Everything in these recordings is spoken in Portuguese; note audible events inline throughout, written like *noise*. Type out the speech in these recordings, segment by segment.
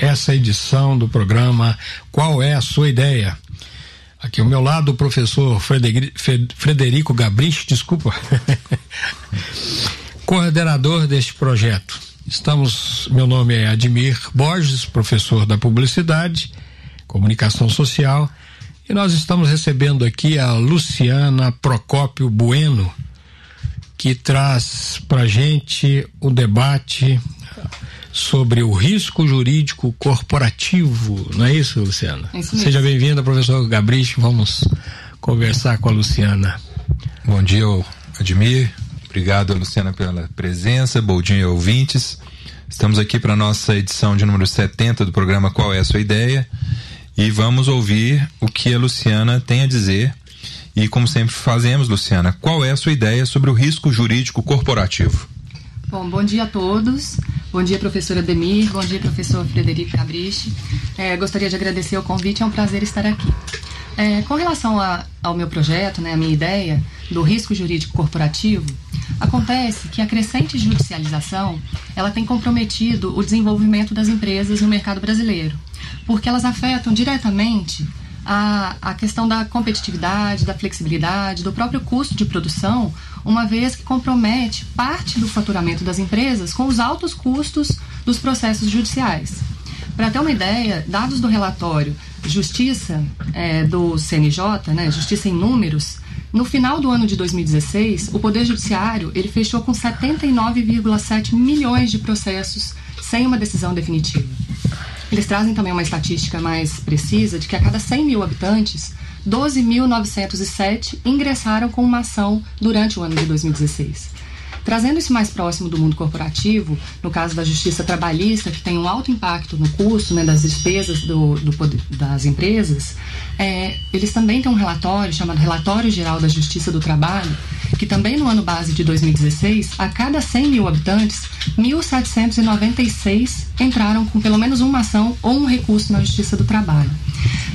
essa edição do programa Qual é a Sua Ideia? Aqui ao meu lado o professor Frederico Gabrich, desculpa, *laughs* coordenador deste projeto. Estamos, meu nome é Admir Borges, professor da Publicidade, Comunicação Social, e nós estamos recebendo aqui a Luciana Procópio Bueno, que traz para gente o debate sobre o risco jurídico corporativo, não é isso, Luciana? É isso Seja bem-vinda, professor Gabrich. Vamos conversar com a Luciana. Bom dia, Admir. Obrigado, Luciana, pela presença. Bom dia, ouvintes. Estamos aqui para a nossa edição de número 70 do programa Qual é a Sua Ideia? E vamos ouvir o que a Luciana tem a dizer e como sempre fazemos, Luciana, qual é a sua ideia sobre o risco jurídico corporativo? Bom, bom dia a todos. Bom dia, professora Demir. Bom dia, professor Frederico Cabrichi. É, gostaria de agradecer o convite, é um prazer estar aqui. É, com relação a, ao meu projeto, né, a minha ideia do risco jurídico corporativo, acontece que a crescente judicialização ela tem comprometido o desenvolvimento das empresas no mercado brasileiro, porque elas afetam diretamente a, a questão da competitividade, da flexibilidade, do próprio custo de produção, uma vez que compromete parte do faturamento das empresas com os altos custos dos processos judiciais. Para ter uma ideia, dados do relatório Justiça é, do CNJ, né, Justiça em Números, no final do ano de 2016, o Poder Judiciário ele fechou com 79,7 milhões de processos sem uma decisão definitiva. Eles trazem também uma estatística mais precisa de que a cada 100 mil habitantes, 12.907 ingressaram com uma ação durante o ano de 2016. Trazendo isso mais próximo do mundo corporativo, no caso da justiça trabalhista, que tem um alto impacto no custo né, das despesas do, do das empresas, é, eles também têm um relatório chamado Relatório Geral da Justiça do Trabalho, que também no ano base de 2016, a cada 100 mil habitantes, 1.796 entraram com pelo menos uma ação ou um recurso na Justiça do Trabalho.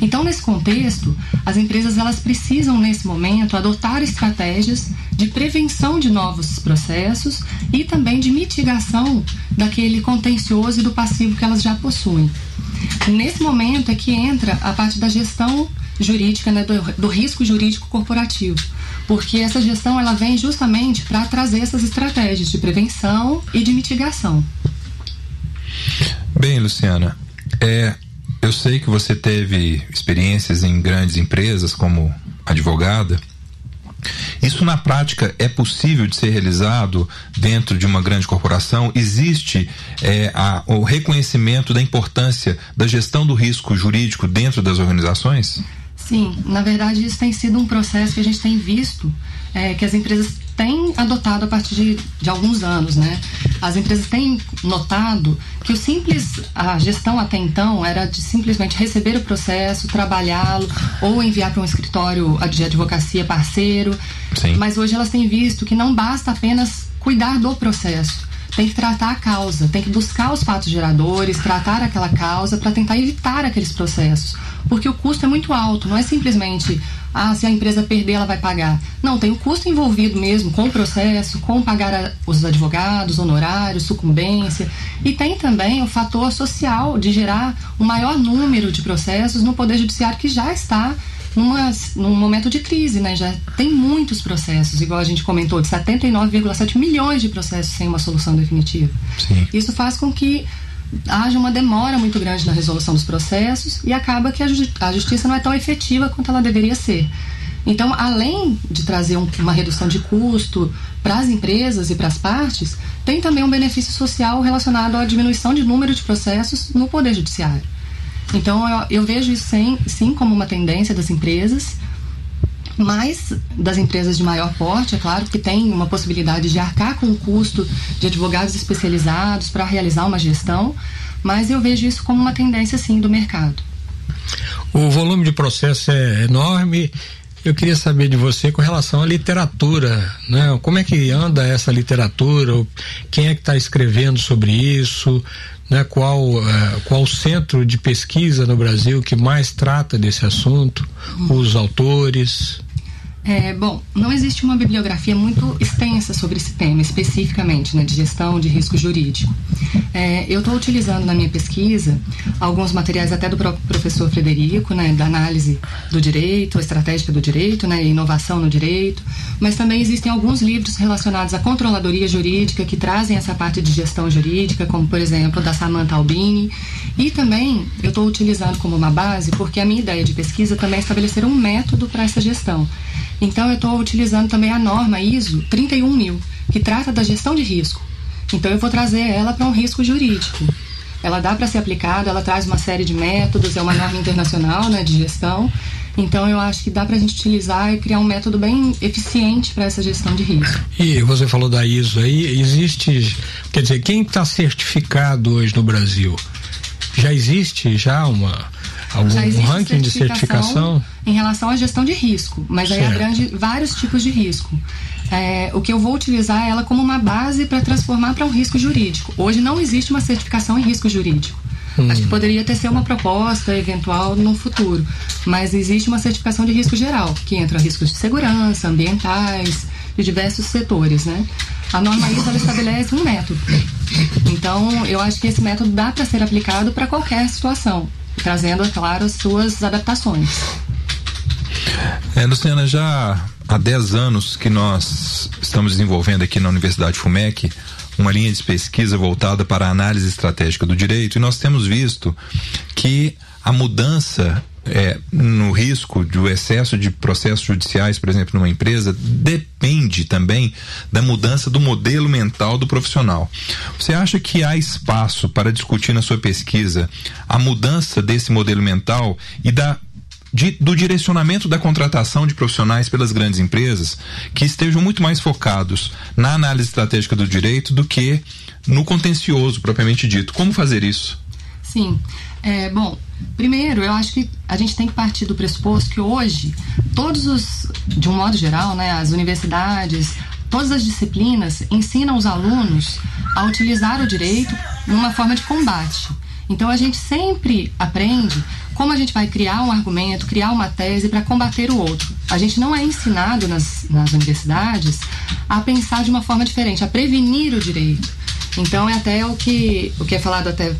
Então, nesse contexto, as empresas elas precisam nesse momento adotar estratégias de prevenção de novos processos e também de mitigação daquele contencioso e do passivo que elas já possuem. Nesse momento é que entra a parte da gestão jurídica, né, do, do risco jurídico corporativo, porque essa gestão ela vem justamente para trazer essas estratégias de prevenção e de mitigação. Bem, Luciana, é, eu sei que você teve experiências em grandes empresas como advogada. Isso na prática é possível de ser realizado dentro de uma grande corporação? Existe é, a, o reconhecimento da importância da gestão do risco jurídico dentro das organizações? Sim, na verdade isso tem sido um processo que a gente tem visto é, que as empresas têm adotado a partir de, de alguns anos, né? As empresas têm notado que o simples, a gestão até então era de simplesmente receber o processo, trabalhá-lo ou enviar para um escritório de advocacia parceiro. Sim. Mas hoje elas têm visto que não basta apenas cuidar do processo tem que tratar a causa, tem que buscar os fatos geradores, tratar aquela causa para tentar evitar aqueles processos. Porque o custo é muito alto, não é simplesmente ah, se a empresa perder, ela vai pagar. Não, tem o custo envolvido mesmo com o processo, com pagar a, os advogados, honorários, sucumbência. E tem também o fator social de gerar um maior número de processos no Poder Judiciário que já está numa, num momento de crise, né? Já tem muitos processos, igual a gente comentou, de 79,7 milhões de processos sem uma solução definitiva. Sim. Isso faz com que haja uma demora muito grande na resolução dos processos e acaba que a, justi a justiça não é tão efetiva quanto ela deveria ser. Então, além de trazer um, uma redução de custo para as empresas e para as partes, tem também um benefício social relacionado à diminuição de número de processos no Poder Judiciário. Então, eu, eu vejo isso sim, sim como uma tendência das empresas mais das empresas de maior porte, é claro, que tem uma possibilidade de arcar com o custo de advogados especializados para realizar uma gestão, mas eu vejo isso como uma tendência, sim, do mercado. O volume de processo é enorme. Eu queria saber de você com relação à literatura, né? Como é que anda essa literatura? Quem é que está escrevendo sobre isso? Né? Qual uh, qual centro de pesquisa no Brasil que mais trata desse assunto? Os autores? É, bom, não existe uma bibliografia muito extensa sobre esse tema, especificamente né, de gestão de risco jurídico. É, eu estou utilizando na minha pesquisa alguns materiais até do próprio professor Frederico, né, da análise do direito, a estratégica do direito, né, inovação no direito, mas também existem alguns livros relacionados à controladoria jurídica que trazem essa parte de gestão jurídica, como por exemplo da Samantha Albini, e também eu estou utilizando como uma base porque a minha ideia de pesquisa também é estabelecer um método para essa gestão. Então, eu estou utilizando também a norma ISO 31000, que trata da gestão de risco. Então, eu vou trazer ela para um risco jurídico. Ela dá para ser aplicada, ela traz uma série de métodos, é uma norma internacional né, de gestão. Então, eu acho que dá para a gente utilizar e criar um método bem eficiente para essa gestão de risco. E você falou da ISO aí, existe, quer dizer, quem está certificado hoje no Brasil? Já existe já uma algum ranking de certificação em relação à gestão de risco, mas certo. aí abrange vários tipos de risco. É, o que eu vou utilizar é ela como uma base para transformar para um risco jurídico. Hoje não existe uma certificação em risco jurídico. Hum. Acho que poderia ter ser uma proposta eventual no futuro, mas existe uma certificação de risco geral, que entra riscos de segurança, ambientais, de diversos setores, né? A norma ISO estabelece um método. Então, eu acho que esse método dá para ser aplicado para qualquer situação trazendo, é claro, as suas adaptações. É, Luciana, já há 10 anos que nós estamos desenvolvendo aqui na Universidade FUMEC uma linha de pesquisa voltada para a análise estratégica do direito e nós temos visto que a mudança é, no risco do excesso de processos judiciais, por exemplo, numa empresa, depende também da mudança do modelo mental do profissional. Você acha que há espaço para discutir na sua pesquisa a mudança desse modelo mental e da de, do direcionamento da contratação de profissionais pelas grandes empresas que estejam muito mais focados na análise estratégica do direito do que no contencioso propriamente dito. Como fazer isso? Sim. É, bom, primeiro, eu acho que a gente tem que partir do pressuposto que hoje, todos os, de um modo geral, né, as universidades, todas as disciplinas ensinam os alunos a utilizar o direito numa forma de combate. Então a gente sempre aprende como a gente vai criar um argumento, criar uma tese para combater o outro. A gente não é ensinado nas, nas universidades a pensar de uma forma diferente, a prevenir o direito. Então é até o que, o que é falado até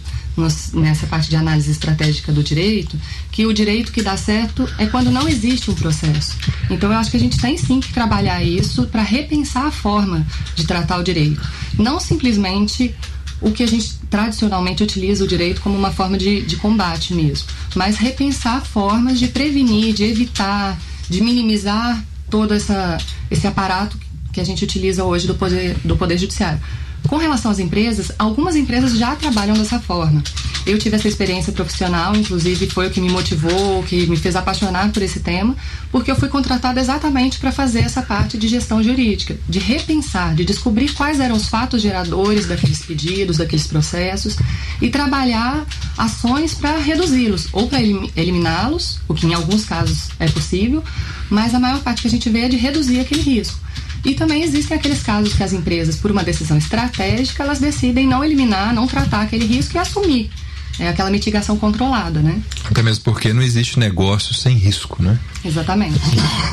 nessa parte de análise estratégica do direito, que o direito que dá certo é quando não existe um processo. Então eu acho que a gente tem sim que trabalhar isso para repensar a forma de tratar o direito. Não simplesmente o que a gente tradicionalmente utiliza o direito como uma forma de, de combate mesmo, mas repensar formas de prevenir, de evitar, de minimizar todo essa, esse aparato que a gente utiliza hoje do poder, do poder judiciário. Com relação às empresas, algumas empresas já trabalham dessa forma. Eu tive essa experiência profissional, inclusive foi o que me motivou, o que me fez apaixonar por esse tema, porque eu fui contratada exatamente para fazer essa parte de gestão jurídica, de repensar, de descobrir quais eram os fatos geradores daqueles pedidos, daqueles processos e trabalhar ações para reduzi-los ou para eliminá-los, o que em alguns casos é possível, mas a maior parte que a gente vê é de reduzir aquele risco. E também existem aqueles casos que as empresas, por uma decisão estratégica, elas decidem não eliminar, não tratar aquele risco e assumir. É aquela mitigação controlada, né? Até mesmo porque não existe negócio sem risco, né? Exatamente.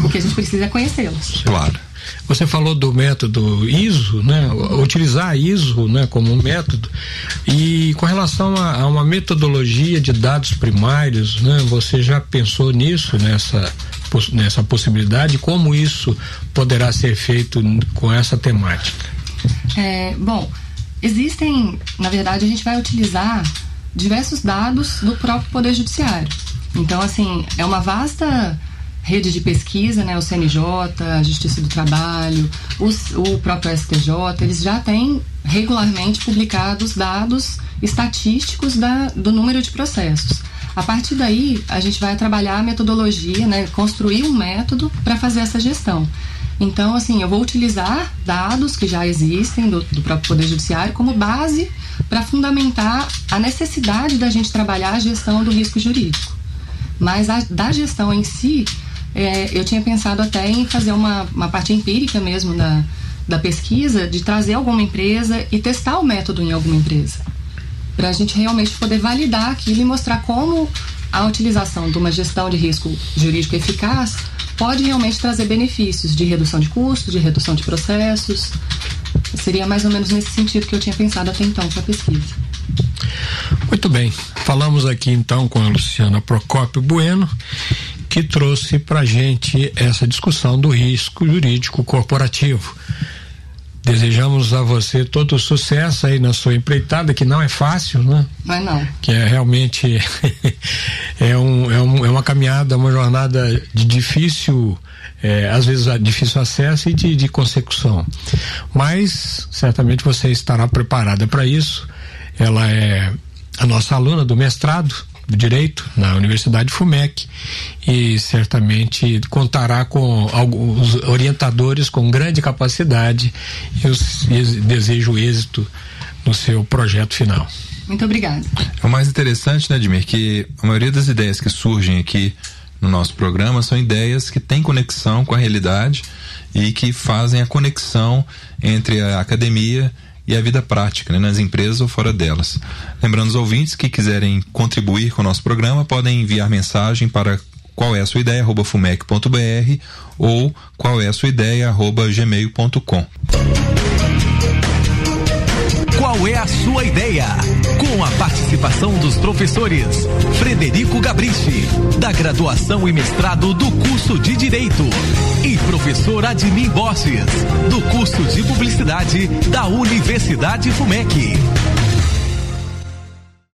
O que a gente precisa é conhecê-los. Claro. Você falou do método ISO, né? Utilizar ISO, né, como um método. E com relação a, a, uma metodologia de dados primários, né? Você já pensou nisso nessa nessa possibilidade? Como isso poderá ser feito com essa temática? É, bom, existem, na verdade, a gente vai utilizar diversos dados do próprio Poder Judiciário. Então, assim, é uma vasta rede de pesquisa, né, o CNJ, a Justiça do Trabalho, os, o próprio STJ, eles já têm regularmente publicados dados estatísticos da, do número de processos. A partir daí, a gente vai trabalhar a metodologia, né, construir um método para fazer essa gestão. Então, assim, eu vou utilizar dados que já existem do, do próprio Poder Judiciário como base para fundamentar a necessidade da gente trabalhar a gestão do risco jurídico. Mas a, da gestão em si, é, eu tinha pensado até em fazer uma, uma parte empírica mesmo da, da pesquisa, de trazer alguma empresa e testar o método em alguma empresa. Para a gente realmente poder validar aquilo e mostrar como a utilização de uma gestão de risco jurídico eficaz pode realmente trazer benefícios de redução de custos, de redução de processos. Seria mais ou menos nesse sentido que eu tinha pensado até então para a pesquisa. Muito bem. Falamos aqui então com a Luciana Procópio Bueno, que trouxe para gente essa discussão do risco jurídico corporativo. Desejamos a você todo o sucesso aí na sua empreitada, que não é fácil, né? Mas não. Que é realmente *laughs* é, um, é, um, é uma caminhada, uma jornada de difícil, é, às vezes difícil acesso e de, de consecução. Mas certamente você estará preparada para isso. Ela é a nossa aluna do mestrado do Direito na Universidade FUMEC e certamente contará com alguns orientadores com grande capacidade e eu desejo êxito no seu projeto final. Muito obrigada. É o mais interessante, né, Admir, que a maioria das ideias que surgem aqui no nosso programa são ideias que têm conexão com a realidade e que fazem a conexão entre a academia e a vida prática, né, nas empresas ou fora delas. Lembrando os ouvintes que quiserem contribuir com o nosso programa, podem enviar mensagem para qual é a sua ideia, arroba fumec.br ou qual é a sua ideia, arroba gmail.com. Qual é a sua ideia? Com a participação dos professores Frederico Gabrichi, da graduação e mestrado do curso de Direito, e professor Admin Borges, do curso de Publicidade da Universidade FUMEC.